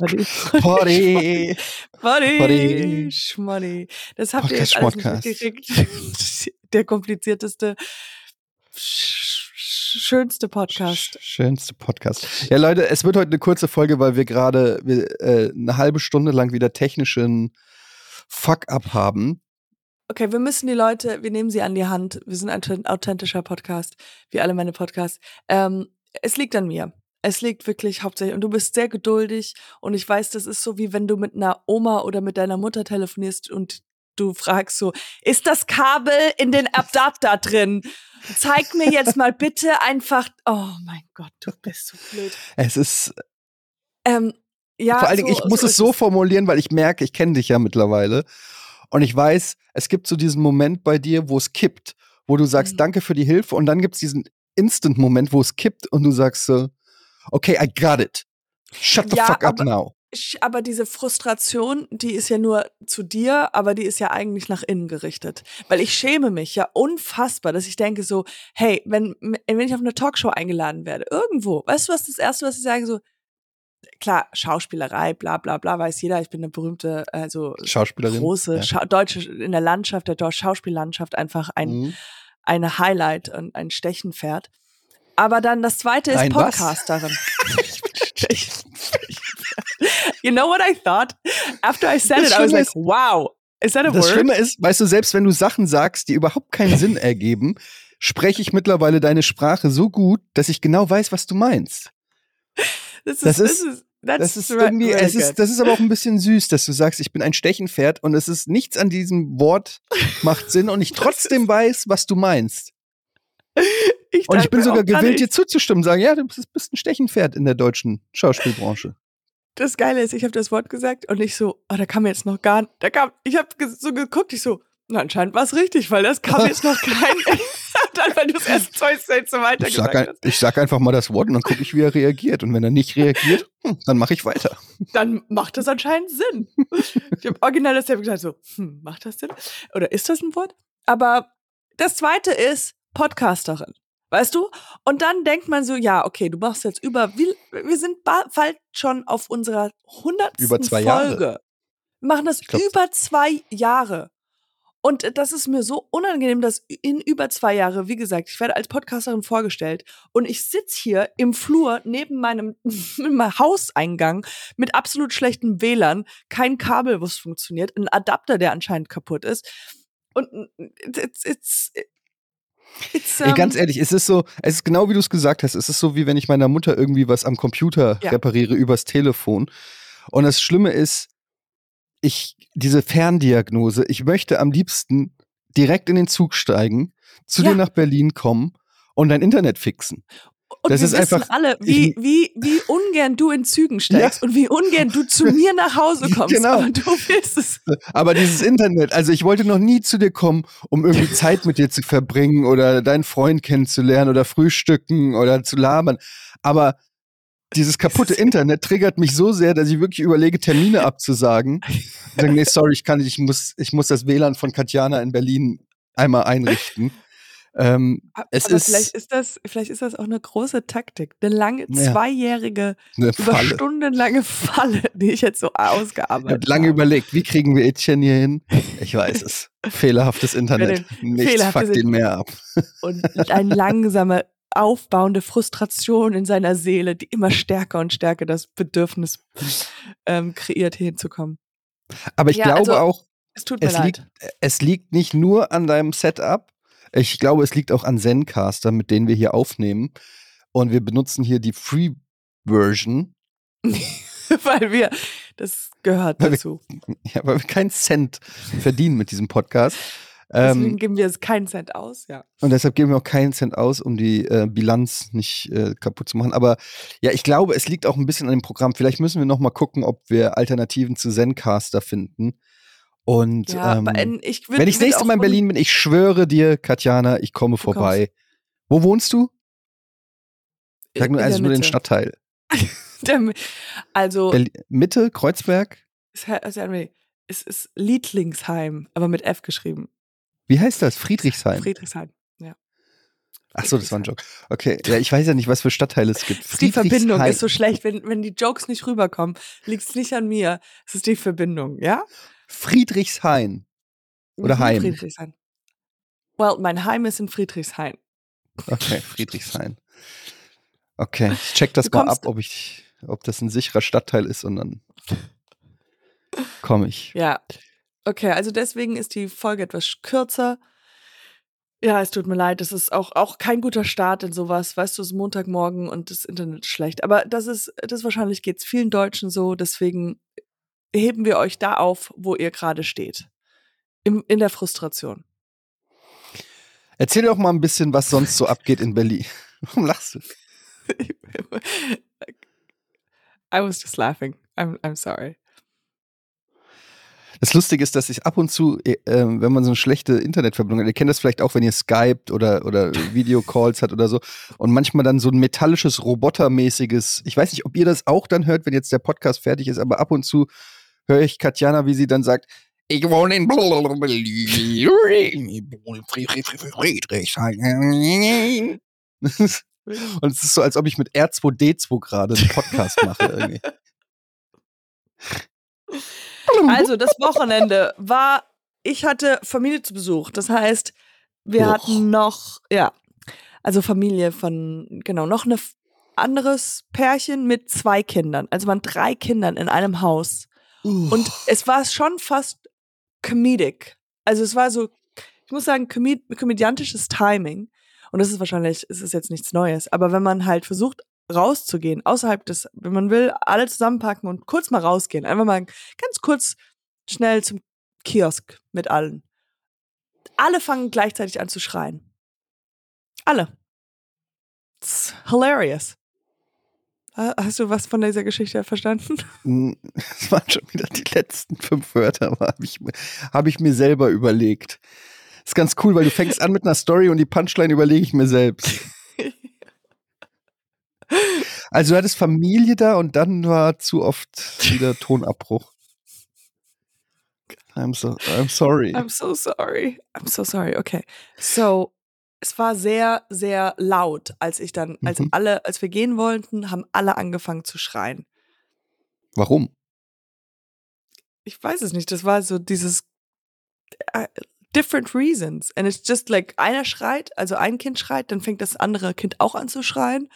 Potty. Potty. Potty. Schmoddy. Das habt ihr Podcast, jetzt alles mitgekriegt. Der komplizierteste, sch- schönste Podcast. Sch- Schönste Podcast. Ja, Leute, es wird heute eine kurze Folge, weil wir gerade äh, eine halbe Stunde lang wieder technischen Fuck-up haben. Okay, wir müssen die Leute, wir nehmen sie an die Hand. Wir sind ein authent- authentischer Podcast, wie alle meine Podcasts. Ähm, es liegt an mir. Es liegt wirklich hauptsächlich. Und du bist sehr geduldig. Und ich weiß, das ist so, wie wenn du mit einer Oma oder mit deiner Mutter telefonierst und du fragst so, ist das Kabel in den Adapter drin? Zeig mir jetzt mal bitte einfach. Oh mein Gott, du bist so blöd. Es ist, Ähm, ja, vor allen Dingen, so- ich muss so es so formulieren, weil ich merke, ich kenne dich ja mittlerweile. Und ich weiß, es gibt so diesen Moment bei dir, wo es kippt, wo du sagst, Mhm. danke für die Hilfe. Und dann gibt es diesen Instant-Moment, wo es kippt und du sagst so, okay, I got it. Shut the Ja, fuck up aber- now. Aber diese Frustration, die ist ja nur zu dir, aber die ist ja eigentlich nach innen gerichtet. Weil ich schäme mich ja unfassbar, dass ich denke so, hey, wenn, wenn ich auf eine Talkshow eingeladen werde, irgendwo, weißt du, was das Erste, was ich sage, so, klar, Schauspielerei, bla bla bla, weiß jeder, ich bin eine berühmte, also Schauspielerin. große Ja. Schau deutsche, in der Landschaft, der deutschen Schauspiellandschaft einfach ein, Mhm. eine Highlight und ein Stechenpferd. Aber dann das zweite ist Ein was? Podcasterin. you know what I thought? After I said Das it, I was like, ist- wow, is that a Das word? Schlimme ist, weißt du, selbst wenn du Sachen sagst, die überhaupt keinen Sinn ergeben, spreche ich mittlerweile deine Sprache so gut, dass ich genau weiß, was du meinst. this das ist- is, Das ist irgendwie, really es ist, das ist aber auch ein bisschen süß, dass du sagst, ich bin ein Stechenpferd und es ist nichts an diesem Wort macht Sinn und ich trotzdem weiß, was du meinst. ich Und ich bin sogar gewillt, dir zuzustimmen, sagen, ja, du bist, ein Stechenpferd in der deutschen Schauspielbranche. Das Geile ist, ich habe das Wort gesagt und ich so, oh, da kam jetzt noch gar, da kam, ich habe so geguckt, ich so, na anscheinend war es richtig, weil das kam jetzt noch kein, dann, weil du es erst zwei Sätze weiter Ich sag, ein, hast. ich sag einfach mal das Wort und dann gucke ich, wie er reagiert. Und wenn er nicht reagiert, hm, dann mache ich weiter. dann macht das anscheinend Sinn. Ich habe original dasselbe gesagt, so, hm, macht das Sinn? Oder ist das ein Wort? Aber das zweite ist Podcasterin. Weißt du? Und dann denkt man so, ja, okay, du machst jetzt über, wir sind ba- bald schon auf unserer hundertsten Über zwei Folge. Jahre. Wir machen das glaub- über zwei Jahre. Und äh, das ist mir so unangenehm, dass in über zwei Jahre, wie gesagt, ich werde als Podcasterin vorgestellt und ich sitz hier im Flur neben meinem, meinem Hauseingang mit absolut schlechtem WLAN, kein Kabel, was funktioniert, ein Adapter, der anscheinend kaputt ist. Und it's, it's, it's, Ey, ganz ehrlich, es ist so, es ist genau wie du es gesagt hast. Es ist so, wie wenn ich meiner Mutter irgendwie was am Computer Ja. repariere übers Telefon. Und das Schlimme ist, ich, diese Ferndiagnose, ich möchte am liebsten direkt in den Zug steigen, zu Ja. dir nach Berlin kommen und dein Internet fixen. Und Das wir ist wissen einfach- alle, wie, ich- wie, wie ungern du in Zügen steigst und wie ungern du zu mir nach Hause kommst. Genau. Aber du willst es. Aber dieses Internet, also ich wollte noch nie zu dir kommen, um irgendwie Zeit mit dir zu verbringen oder deinen Freund kennenzulernen oder frühstücken oder zu labern. Aber dieses kaputte Internet triggert mich so sehr, dass ich wirklich überlege, Termine abzusagen. Und Sagen, nee, sorry, ich kann nicht, ich muss, ich muss das WLAN von Katjana in Berlin einmal einrichten. Ähm, es Aber ist vielleicht ist das, vielleicht ist das auch eine große Taktik. Eine lange, Ja. zweijährige, eine über Falle. stundenlange Falle, die ich jetzt so Ich habe ausgearbeitet lange habe. überlegt, wie kriegen wir Etienne hier hin? Ich weiß es. Fehlerhaftes Internet. Nichts fehlerhaftes fuckt ihn mehr ab. Und eine langsame, aufbauende Frustration in seiner Seele, die immer stärker und stärker das Bedürfnis ähm, kreiert, hier hinzukommen. Aber ich Ja, glaube also- auch, Es tut mir es leid. liegt, es liegt nicht nur an deinem Setup. Ich glaube, es liegt auch an Zencaster, mit denen wir hier aufnehmen. Und wir benutzen hier die Free-Version, Weil wir, das gehört Weil wir- dazu. ja, weil wir keinen Cent verdienen mit diesem Podcast. Deswegen Ähm, geben wir es keinen Cent aus, ja. und deshalb geben wir auch keinen Cent aus, um die äh, Bilanz nicht äh, kaputt zu machen. Aber ja, ich glaube, es liegt auch ein bisschen an dem Programm. Vielleicht müssen wir noch mal gucken, ob wir Alternativen zu Zencaster finden. Und Ja, ähm, in- ich wenn ich das nächste Mal in Berlin bin, ich schwöre dir, Katjana, ich komme kommst. vorbei. Wo wohnst du? Sag nur, also nur den. Stadtteil. Der- Also, Berlin, Mitte, Kreuzberg? es ist- ist- Liedlingsheim, aber mit F geschrieben. Wie heißt das? Friedrichshain. Friedrichshain, ja. Ach so, das war ein Joke. Okay, ja, ich weiß ja nicht, was für Stadtteile es gibt. Die Verbindung ist so schlecht, wenn, wenn die Jokes nicht rüberkommen, liegt es nicht an mir. Es ist die Verbindung, ja? Friedrichshain. Oder Heim. Friedrichshain. Well, mein Heim ist in Friedrichshain. Okay, Friedrichshain. Okay, ich check das mal ab, ob ich, ob das ein sicherer Stadtteil ist und dann komme ich. Ja. Okay, also deswegen ist die Folge etwas kürzer. Ja, es tut mir leid, das ist auch, auch kein guter Start in sowas. Weißt du, es ist Montagmorgen und das Internet ist schlecht. Aber das ist, das wahrscheinlich geht es vielen Deutschen so, deswegen heben wir euch da auf, wo ihr gerade steht. Im, in der Frustration. Erzähl doch mal ein bisschen, was sonst so abgeht in Berlin. Warum lachst du? I was just laughing. I'm, I'm sorry. Das Lustige ist, dass ich ab und zu, äh, ähm, wenn man so eine schlechte Internetverbindung hat, ihr kennt das vielleicht auch, wenn ihr Skypt oder, oder Videocalls hat oder so, und manchmal dann so ein metallisches, robotermäßiges, ich weiß nicht, ob ihr das auch dann hört, wenn jetzt der Podcast fertig ist, aber ab und zu höre ich Katjana, wie sie dann sagt, ich wohne in Friedrichshain. Und es ist so, als ob ich mit R2D2 gerade einen Podcast mache irgendwie. Also, das Wochenende war, ich hatte Familie zu Besuch. Das heißt, wir Och. hatten noch, ja, also Familie von, genau, noch ein anderes Pärchen mit zwei Kindern. Also waren drei Kindern in einem Haus. Uh. Und es war schon fast comedic. Also es war so, ich muss sagen, komöd komödiantisches Timing. Und das ist wahrscheinlich, ist es jetzt nichts Neues. Aber wenn man halt versucht, rauszugehen, außerhalb des, wenn man will, alle zusammenpacken und kurz mal rausgehen, einfach mal ganz kurz schnell zum Kiosk mit allen. Alle fangen gleichzeitig an zu schreien. Alle. It's hilarious. Hast du was von dieser Geschichte verstanden? Es waren schon wieder die letzten fünf Wörter, aber habe ich, hab ich mir selber überlegt. Ist ganz cool, weil du fängst an mit einer Story und die Punchline überlege ich mir selbst. Also du hattest Familie da und dann war zu oft wieder Tonabbruch. I'm so I'm sorry. I'm so sorry. I'm so sorry. Okay. So es war sehr sehr laut, als ich dann als mhm. alle als wir gehen wollten, haben alle angefangen zu schreien. Warum? Ich weiß es nicht. Das war so dieses uh, different reasons and it's just like einer schreit, also ein Kind schreit, dann fängt das andere Kind auch an zu schreien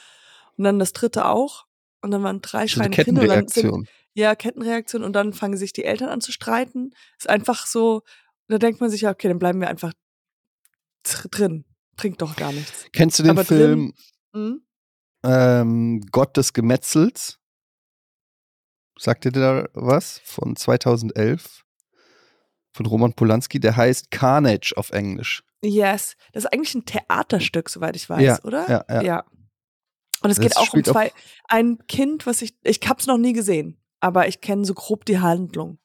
und dann das dritte auch. Und dann waren drei schreiende Kinder. Kettenreaktion. Ja, Kettenreaktion. Und dann fangen sich die Eltern an zu streiten. Ist einfach so, da denkt man sich ja, okay, dann bleiben wir einfach drin. Trinkt doch gar nichts. Kennst du den Aber Film drin, hm? ähm, Gott des Gemetzels? Sagt ihr da was? Von 2011? Von Roman Polanski. Der heißt Carnage auf Englisch. Yes. Das ist eigentlich ein Theaterstück, soweit ich weiß, ja, oder? Ja, ja. ja. Und es das geht auch um zwei, ein Kind, was ich, ich hab's noch nie gesehen, aber ich kenne so grob die Handlung.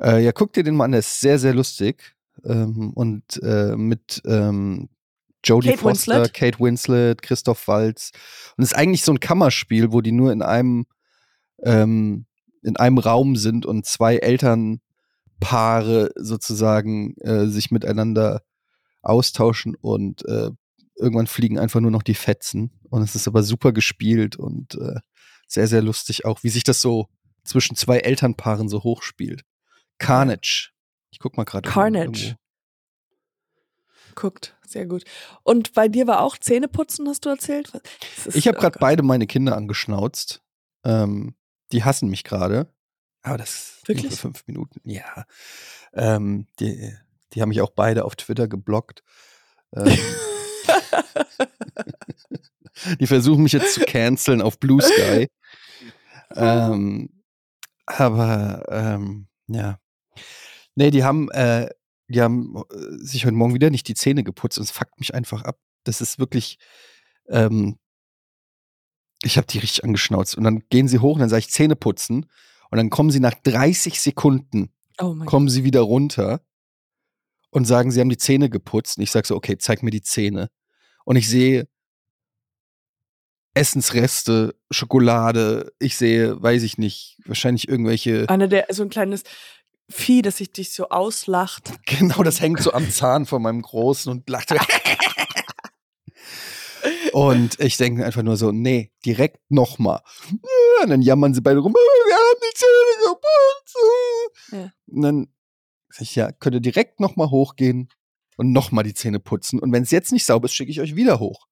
Äh, ja, guck dir den mal an, der ist sehr, sehr lustig. Ähm, und äh, mit ähm, Jodie Foster, Winslet. Kate Winslet, Christoph Waltz. Und es ist eigentlich so ein Kammerspiel, wo die nur in einem, ähm, in einem Raum sind und zwei Elternpaare sozusagen äh, sich miteinander austauschen und äh, irgendwann fliegen einfach nur noch die Fetzen. Und es ist aber super gespielt und äh, sehr, sehr lustig auch, wie sich das so zwischen zwei Elternpaaren so hochspielt. Carnage. Ich guck mal gerade. Carnage. Guckt, sehr gut. Und bei dir war auch Zähneputzen, hast du erzählt? Ist, ich habe gerade oh beide meine Kinder angeschnauzt. Ähm, die hassen mich gerade. Aber das Wirklich? für fünf Minuten. Ja. Ähm, die, die haben mich auch beide auf Twitter geblockt. Ähm, die versuchen mich jetzt zu canceln auf Blue Sky. ähm, aber ähm, ja. Nee, die haben, äh, die haben äh, sich heute Morgen wieder nicht die Zähne geputzt und es fuckt mich einfach ab. Das ist wirklich, ähm, ich habe die richtig angeschnauzt. Und dann gehen sie hoch und dann sage ich Zähne putzen. Und dann kommen sie nach 30 Sekunden, oh kommen sie wieder runter und sagen, sie haben die Zähne geputzt. Und ich sage so, okay, zeig mir die Zähne. Und ich sehe Essensreste, Schokolade, ich sehe, weiß ich nicht, wahrscheinlich irgendwelche. Eine der, so ein kleines Vieh, das sich dich so auslacht. Genau, das hängt so am Zahn von meinem Großen und lacht. Und ich denke einfach nur so, nee, direkt nochmal. Und dann jammern sie beide rum, wir haben die Zähne geputzt. Ja. Und dann sag ich, ja, könnt ihr direkt nochmal hochgehen und nochmal die Zähne putzen. Und wenn es jetzt nicht sauber ist, schicke ich euch wieder hoch.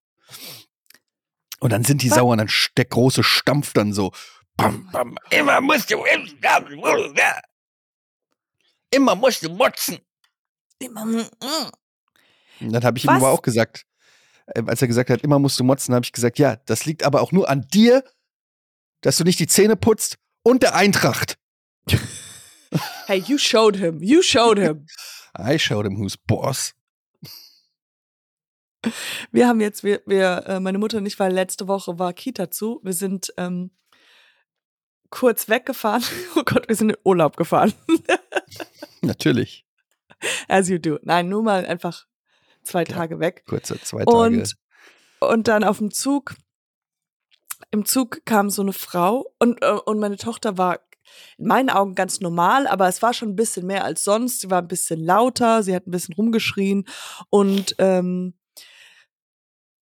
Und dann sind die sauer und dann der große Stampf dann so. Bam, bam, immer musst du, immer musst du motzen. Und dann habe ich ihm Was? aber auch gesagt, äh, als er gesagt hat, immer musst du motzen, habe ich gesagt, ja, das liegt aber auch nur an dir, dass du nicht die Zähne putzt und der Eintracht. Hey, you showed him. You showed him. I showed him who's boss. Wir haben jetzt, wir, wir, äh, meine Mutter und ich, weil letzte Woche war Kita zu. Wir sind ähm, kurz weggefahren. Oh Gott, wir sind in Urlaub gefahren. Natürlich. As you do. Nein, nur mal einfach zwei Tage weg. Kurze zwei Tage. Und, und dann auf dem Zug, im Zug kam so eine Frau und, äh, und meine Tochter war in meinen Augen ganz normal, aber es war schon ein bisschen mehr als sonst. Sie war ein bisschen lauter, sie hat ein bisschen rumgeschrien und, ähm,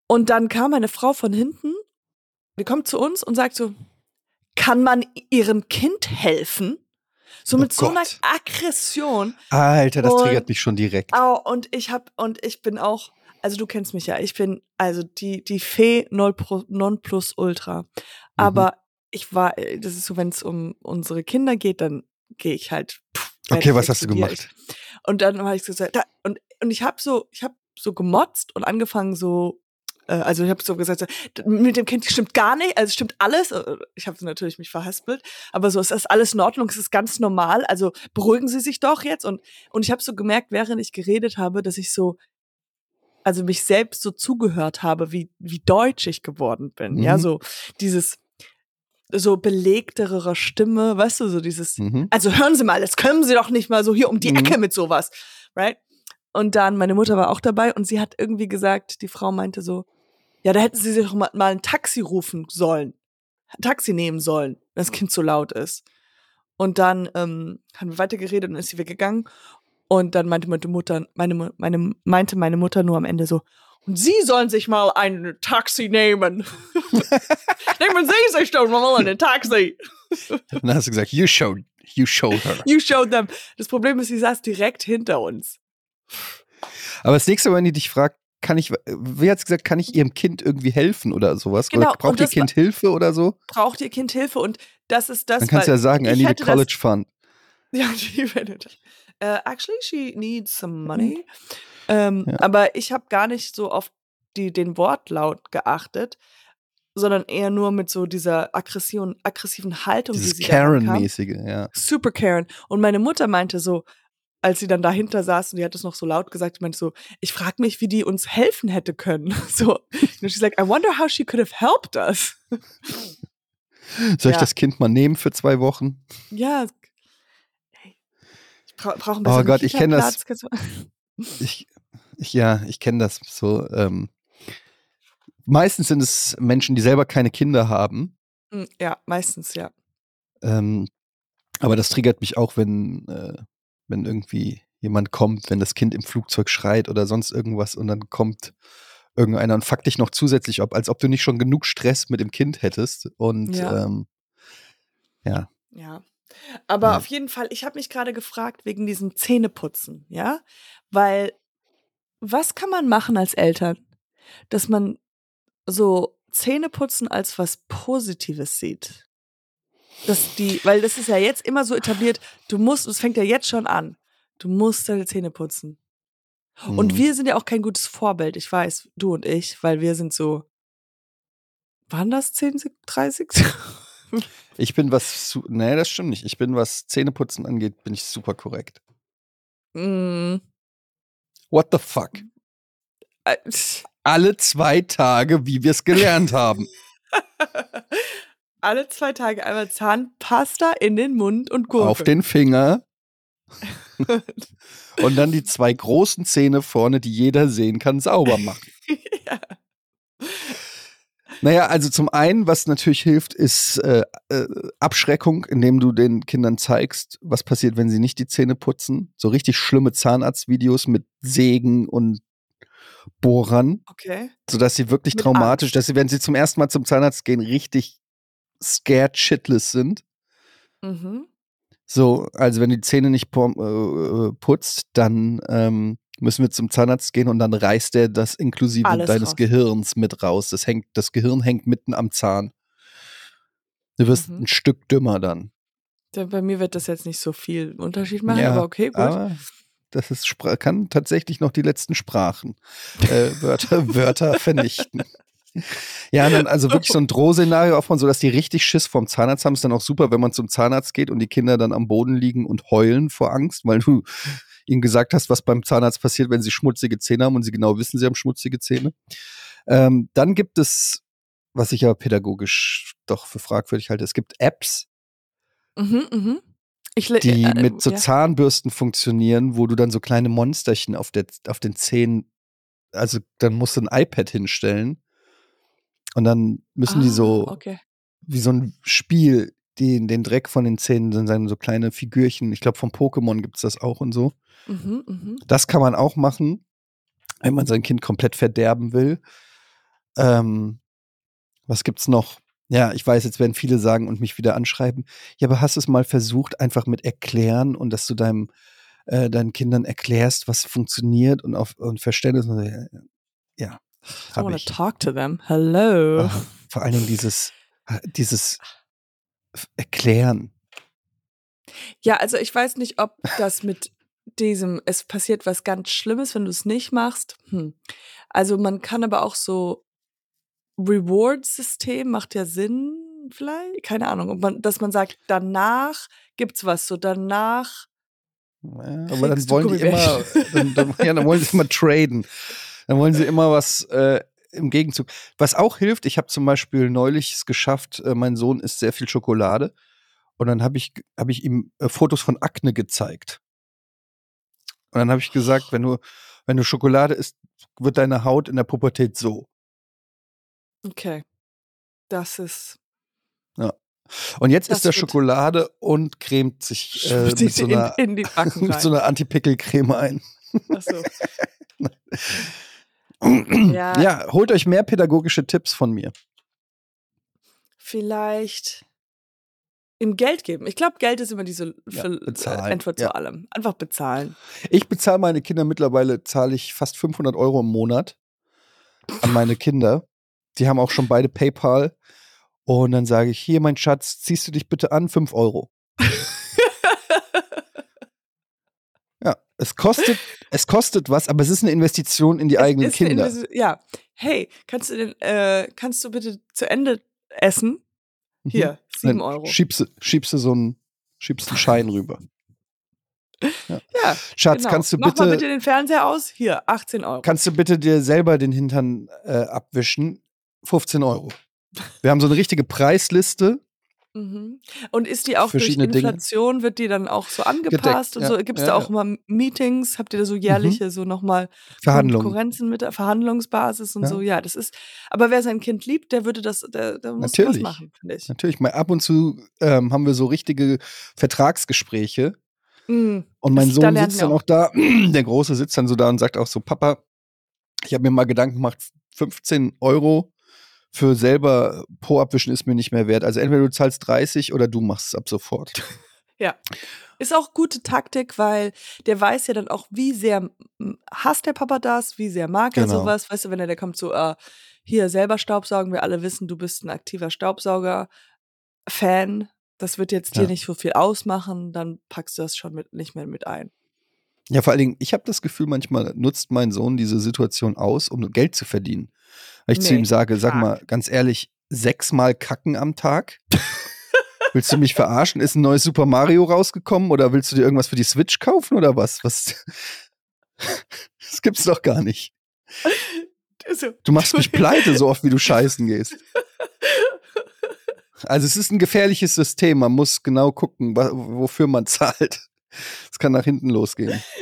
und dann kam eine Frau von hinten, die kommt zu uns und sagt so, kann man ihrem Kind helfen? So Oh mit so einer. Aggression. Alter, das Und- triggert mich schon direkt. Au, und ich hab, und ich bin auch, also du kennst mich ja, ich bin also die, die Fee non, plus ultra. Mhm. Aber ich war, äh, das ist so, wenn es um unsere Kinder geht, dann gehe ich halt. pff, Okay, was hast du gemacht? Und dann habe ich so gesagt, da, und, und ich habe so, ich habe so gemotzt und angefangen so, also ich habe so gesagt, mit dem Kind stimmt gar nicht, also stimmt alles. Äh, Ich habe natürlich mich verhaspelt, aber so es ist alles in Ordnung, es ist ganz normal. Also beruhigen Sie sich doch jetzt. Und und ich habe so gemerkt, während ich geredet habe, dass ich so, also mich selbst so zugehört habe, wie wie deutsch ich geworden bin. Ja, Mhm. so dieses so belegtere Stimme, weißt du, so dieses Mhm. also hören Sie mal, das können Sie doch nicht mal so hier um die Mhm. Ecke mit sowas, right? Und dann, meine Mutter war auch dabei und sie hat irgendwie gesagt, die Frau meinte so, ja, da hätten Sie sich doch mal, ein Taxi rufen sollen, ein Taxi nehmen sollen, wenn das Kind so laut ist. Und dann ähm, haben wir weitergeredet und ist sie weggegangen. Und dann meinte meine Mutter, meine, meine, meinte meine Mutter nur am Ende so, und Sie sollen sich mal ein Taxi nehmen. Nehmen Sie sich doch mal ein Taxi. Dann hast du gesagt, you showed, you showed her. You showed them. Das Problem ist, sie saß direkt hinter uns. Aber das nächste Mal, wenn die dich fragt, kann ich, wie hat's gesagt, kann ich ihrem Kind irgendwie helfen oder sowas? Genau, oder braucht ihr Kind Hilfe oder so? Braucht ihr Kind Hilfe? Und das ist das, Dann kannst du ja sagen, I need a college fund. Ja, die findet. Uh, actually, she needs some money. Ähm, Ja. Aber ich habe gar nicht so auf die, den Wortlaut geachtet, sondern eher nur mit so dieser Aggression, aggressiven Haltung, Dieses die sie. Karen-mäßige, ja. Super Karen. Und meine Mutter meinte so, als sie dann dahinter saß und die hat es noch so laut gesagt, die meinte so, ich frage mich, wie die uns helfen hätte können. So, und she's like, I wonder how she could have helped us. Soll ich Ja. das Kind mal nehmen für zwei Wochen? Ja. Ich brauche brauch ein Oh bisschen Gott, ich kenn das. Ich, ich ja, ich kenne das so. Ähm, meistens sind es Menschen, die selber keine Kinder haben. Mm, Ja, meistens, ja. Ähm, aber das triggert mich auch, wenn, äh, wenn irgendwie jemand kommt, wenn das Kind im Flugzeug schreit oder sonst irgendwas und dann kommt irgendeiner und fuckt dich noch zusätzlich ab, als ob du nicht schon genug Stress mit dem Kind hättest. Und Ja. ähm, ja, Ja. Aber Ja. auf jeden Fall, ich habe mich gerade gefragt wegen diesem Zähneputzen, ja? Weil, was kann man machen als Eltern, dass man so Zähneputzen als was Positives sieht? Dass die, weil das ist ja jetzt immer so etabliert, du musst, es fängt ja jetzt schon an, du musst deine Zähne putzen. Und Mhm. wir sind ja auch kein gutes Vorbild, ich weiß, du und ich, weil wir sind so, waren das 10, 30? ich bin was, nee, das stimmt nicht. Ich bin, was Zähneputzen angeht, bin ich super korrekt. mm, What the fuck? äh, Alle zwei Tage, wie wir es gelernt haben. Alle zwei Tage einmal Zahnpasta in den Mund und Gurke. Auf den Finger. Und dann die zwei großen Zähne vorne, die jeder sehen kann, sauber machen. ja. Naja, also zum einen, was natürlich hilft, ist äh, äh, Abschreckung, indem du den Kindern zeigst, was passiert, wenn sie nicht die Zähne putzen. So richtig schlimme Zahnarztvideos mit Sägen und Bohrern, Okay. sodass sie wirklich Mit traumatisch, Angst. dass sie, wenn sie zum ersten Mal zum Zahnarzt gehen, richtig scared shitless sind. Mhm. So, also wenn du die Zähne nicht äh, äh, putzt, dann ähm, müssen wir zum Zahnarzt gehen und dann reißt der das inklusive Alles deines raus. Gehirns mit raus. Das, hängt, das Gehirn hängt mitten am Zahn. Du wirst Mhm. ein Stück dümmer dann. Da- Bei mir wird das jetzt nicht so viel Unterschied machen, Ja, aber okay, gut. Aber das ist, kann tatsächlich noch die letzten Sprachen, äh, Wörter, Wörter vernichten. Ja, und dann also wirklich so ein Drohszenario aufbauen, sodass die richtig Schiss vom Zahnarzt haben. Ist dann auch super, wenn man zum Zahnarzt geht und die Kinder dann am Boden liegen und heulen vor Angst, weil du ihnen gesagt hast, was beim Zahnarzt passiert, wenn sie schmutzige Zähne haben und sie genau wissen, sie haben schmutzige Zähne. Ähm, dann gibt es, was ich aber pädagogisch doch für fragwürdig halte, es gibt Apps, Mhm, mhm. Ich, die äh, mit so ja. Zahnbürsten funktionieren, wo du dann so kleine Monsterchen auf, der, auf den Zähnen, also dann musst du ein iPad hinstellen und dann müssen die Ah, so, Okay. wie so ein Spiel, die, den Dreck von den Zähnen, dann sind so kleine Figürchen, ich glaube vom Pokémon gibt es das auch und so. Mhm, mhm. Das kann man auch machen, wenn man sein Kind komplett verderben will. Ähm, was gibt's noch? Ja, ich weiß, jetzt werden viele sagen und mich wieder anschreiben. Ja, aber hast du es mal versucht, einfach mit erklären und dass du deinem, äh, deinen Kindern erklärst, was funktioniert und auf und Verständnis. Ja, I wanna ich. talk to them. Hello. Ah, vor allen Dingen dieses, dieses F- Erklären. Ja, also ich weiß nicht, ob das mit diesem, es passiert was ganz Schlimmes, wenn du es nicht machst. Hm. Also man kann aber auch so Reward-System macht ja Sinn, vielleicht, keine Ahnung, ob man, dass man sagt, danach gibt's was, so danach. Ja, aber dann wollen die immer, dann, dann, ja, dann wollen sie immer traden. Dann wollen sie immer was äh, im Gegenzug. Was auch hilft, ich habe zum Beispiel neulich es geschafft, äh, mein Sohn isst sehr viel Schokolade. Und dann habe ich, hab ich ihm äh, Fotos von Akne gezeigt. Und dann habe ich gesagt, wenn du, wenn du Schokolade isst, wird deine Haut in der Pubertät so. Okay. Das ist. Und jetzt Das isst er wird- Schokolade und cremt sich äh, mit, so in, einer, in die Backen mit so einer Antipickel-Creme ein. Ach so. Ja. Ja. holt euch mehr pädagogische Tipps von mir. Vielleicht ihm Geld geben. Ich glaube, Geld ist immer diese Ja, Antwort Ja. zu allem. Einfach bezahlen. Ich bezahle meine Kinder mittlerweile, zahle ich fast 500 Euro im Monat an meine Kinder. Die haben auch schon beide PayPal. Und dann sage ich, hier, mein Schatz, ziehst du dich bitte an, 5 Euro. Ja, es kostet, es kostet was, aber es ist eine Investition in die eigenen Ist eine Kinder. Ja. Hey, kannst du denn, äh, kannst du bitte zu Ende essen? Mhm. Hier, sieben Dann Euro. Schiebst, du- schiebst du so einen, schiebst einen Schein rüber. Ja, Schatz, genau. kannst du Mach mal bitte, bitte den Fernseher aus. Hier, 18 Euro. kannst du bitte dir selber den Hintern äh, abwischen? 15 Euro. Wir haben so eine richtige Preisliste. Mhm. Und ist die auch durch Verschiedene Dinge. Inflation, wird die dann auch so angepasst und ja, so? Gibt es ja, da auch ja. immer Meetings? Habt ihr da so jährliche, so nochmal Verhandlungen. Konkurrenzen mit der Verhandlungsbasis und Ja. so? Ja, das ist, aber wer sein Kind liebt, der würde das, der, der muss Natürlich. was machen, finde ich. Natürlich, mal ab und zu ähm, haben wir so richtige Vertragsgespräche. Mhm. Und mein Das- da Sohn lernen sitzt dann auch da, der Große sitzt dann so da und sagt auch so, Papa, ich habe mir mal Gedanken gemacht, 15 Euro für selber Po abwischen ist mir nicht mehr wert. Also entweder du zahlst 30 oder du machst es ab sofort. Ja. Ist auch gute Taktik, weil der weiß ja dann auch, wie sehr hasst der Papa das, wie sehr mag er Genau. sowas. Weißt du, wenn er der kommt so, äh, hier selber Staubsaugen, wir alle wissen, du bist ein aktiver Staubsauger-Fan. Das wird jetzt dir Ja. nicht so viel ausmachen, dann packst du das schon mit, nicht mehr mit ein. Ja, vor allen Dingen, ich habe das Gefühl, manchmal nutzt mein Sohn diese Situation aus, um Geld zu verdienen. Weil ich zu Nee, ihm sage, sag mal, ganz ehrlich, sechsmal kacken am Tag? Willst du mich verarschen? Ist ein neues Super Mario rausgekommen oder willst du dir irgendwas für die Switch kaufen oder was? Was? Das gibt's doch gar nicht. Also, Du machst mich pleite, so oft wie du scheißen gehst. Also es ist ein gefährliches System. Man muss genau gucken, wofür man zahlt. Es kann nach hinten losgehen.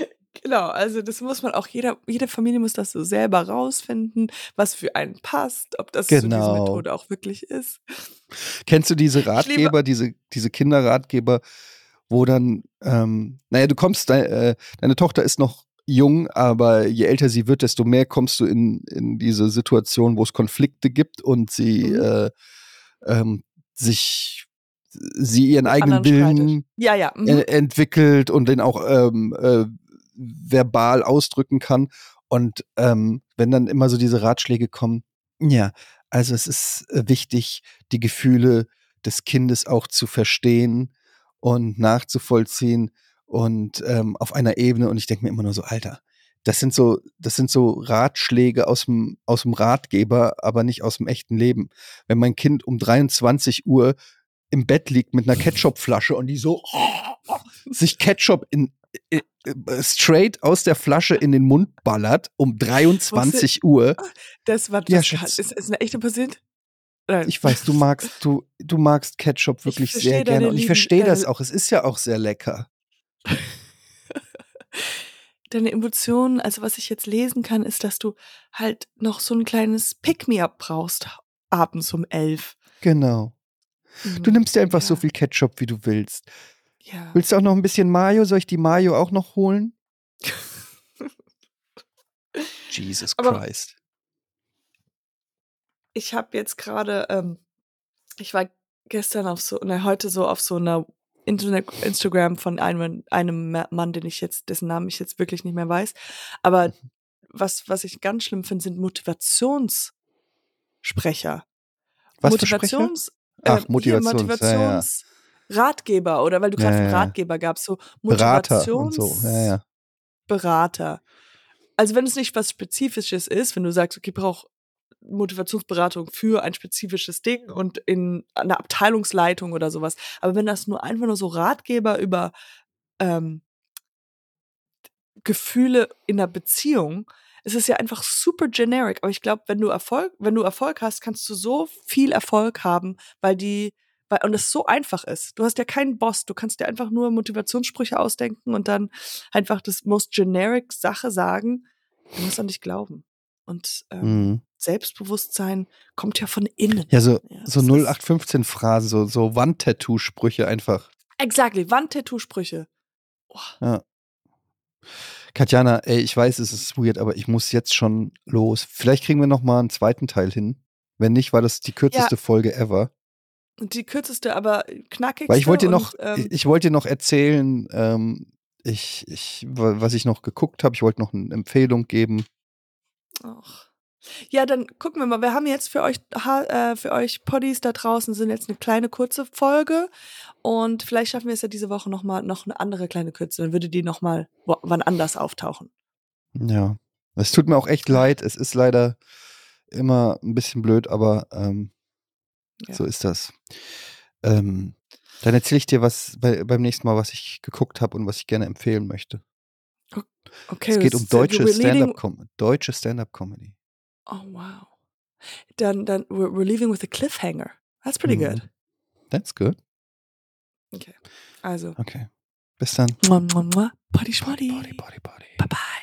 Genau, also das muss man auch, jeder, jede Familie muss das so selber rausfinden, was für einen passt, ob das so diese Genau. Methode auch wirklich ist. Kennst du diese Ratgeber, diese, diese Kinderratgeber, wo dann, ähm, naja, du kommst, de, äh, deine Tochter ist noch jung, aber je älter sie wird, desto mehr kommst du in, in diese Situation, wo es Konflikte gibt und sie Mhm. äh, ähm, sich sie ihren eigenen. Willen Ja, ja. Mhm. entwickelt und den auch ähm, äh, verbal ausdrücken kann. Und ähm, wenn dann immer so diese Ratschläge kommen, ja, also es ist äh, wichtig, die Gefühle des Kindes auch zu verstehen und nachzuvollziehen und ähm, auf einer Ebene. Und ich denke mir immer nur so, Alter, das sind so, das sind so Ratschläge aus dem, aus dem Ratgeber, aber nicht aus dem echten Leben. Wenn mein Kind um 23 Uhr im Bett liegt mit einer Ketchupflasche und die so sich Ketchup in, äh, äh, straight aus der Flasche in den Mund ballert um 23 Uhr. Das war Ja, das Schatz. ist, ist eine echte passiert? Nein. Ich weiß, du magst, du, du magst Ketchup wirklich sehr gerne und ich verstehe das auch. Es ist ja auch sehr lecker. Deine Emotionen, also was ich jetzt lesen kann, ist, dass du halt noch so ein kleines Pick-me-up brauchst abends um elf. Genau. Du Mhm. nimmst dir einfach so Ja. viel Ketchup, wie du willst. Ja. Willst du auch noch ein bisschen Mayo? Soll ich die Mayo auch noch holen? Jesus Aber- Christ. Ich habe jetzt gerade, ähm, ich war gestern auf so, ne, heute so auf so einer Internet Instagram von einem, einem Ma- Mann, den ich jetzt, dessen Namen ich jetzt wirklich nicht mehr weiß. Aber Mhm. was, was ich ganz schlimm finde, sind Motivationssprecher. Was? Motivations, Ach, ähm, Motivations- ja, ja. Motivationsratgeber oder weil du gerade Ja. Ratgeber gabst, so Berater und so. Berater. Also wenn es nicht was Spezifisches ist, wenn du sagst, okay, ich brauche Motivationsberatung für ein spezifisches Ding und in einer Abteilungsleitung oder sowas. Aber wenn das nur einfach nur so Ratgeber über ähm, Gefühle in einer Beziehung, es ist ja einfach super generic. Aber ich glaube, wenn du Erfolg, wenn du Erfolg hast, kannst du so viel Erfolg haben, weil die, weil, und es so einfach ist. Du hast ja keinen Boss, du kannst dir einfach nur Motivationssprüche ausdenken und dann einfach das most generic Sache sagen. Du musst an dich glauben. Und ähm, Mhm. Selbstbewusstsein kommt ja von innen. Ja, so, Ja, so das ist- 0815-Phrasen, so, so Wandtattoo-Sprüche einfach. Exactly, Wandtattoo-Sprüche. Oh, Ja. Katjana, ey, ich weiß, es ist weird, aber ich muss jetzt schon los. Vielleicht kriegen wir noch mal einen zweiten Teil hin. Wenn nicht, war das die kürzeste Folge ever. die kürzeste, aber knackigste. Weil ich wollte dir noch, ähm, ich wollte noch erzählen, ähm, ich, ich, wa- was ich noch geguckt habe. Ich wollte noch eine Empfehlung geben. Ach. Ja, dann gucken wir mal. Wir haben jetzt für euch, äh, für euch Poddies da draußen sind jetzt eine kleine kurze Folge und vielleicht schaffen wir es ja diese Woche noch mal noch eine andere kleine Kürze. Dann würde die noch mal wo- wann anders auftauchen. Ja, es tut mir auch echt leid. Es ist leider immer ein bisschen blöd, aber ähm, Ja. so ist das. Ähm, dann erzähle ich dir was bei, beim nächsten Mal, was ich geguckt habe und was ich gerne empfehlen möchte. Okay. es geht um deutsche Stand-up-Comedy. Oh wow. Dann dann we're, we're leaving with a cliffhanger. That's pretty Mhm. good. That's good. Okay. Also, Okay. Bis dann. mua, mua, mua. Body, body, body. Bye bye.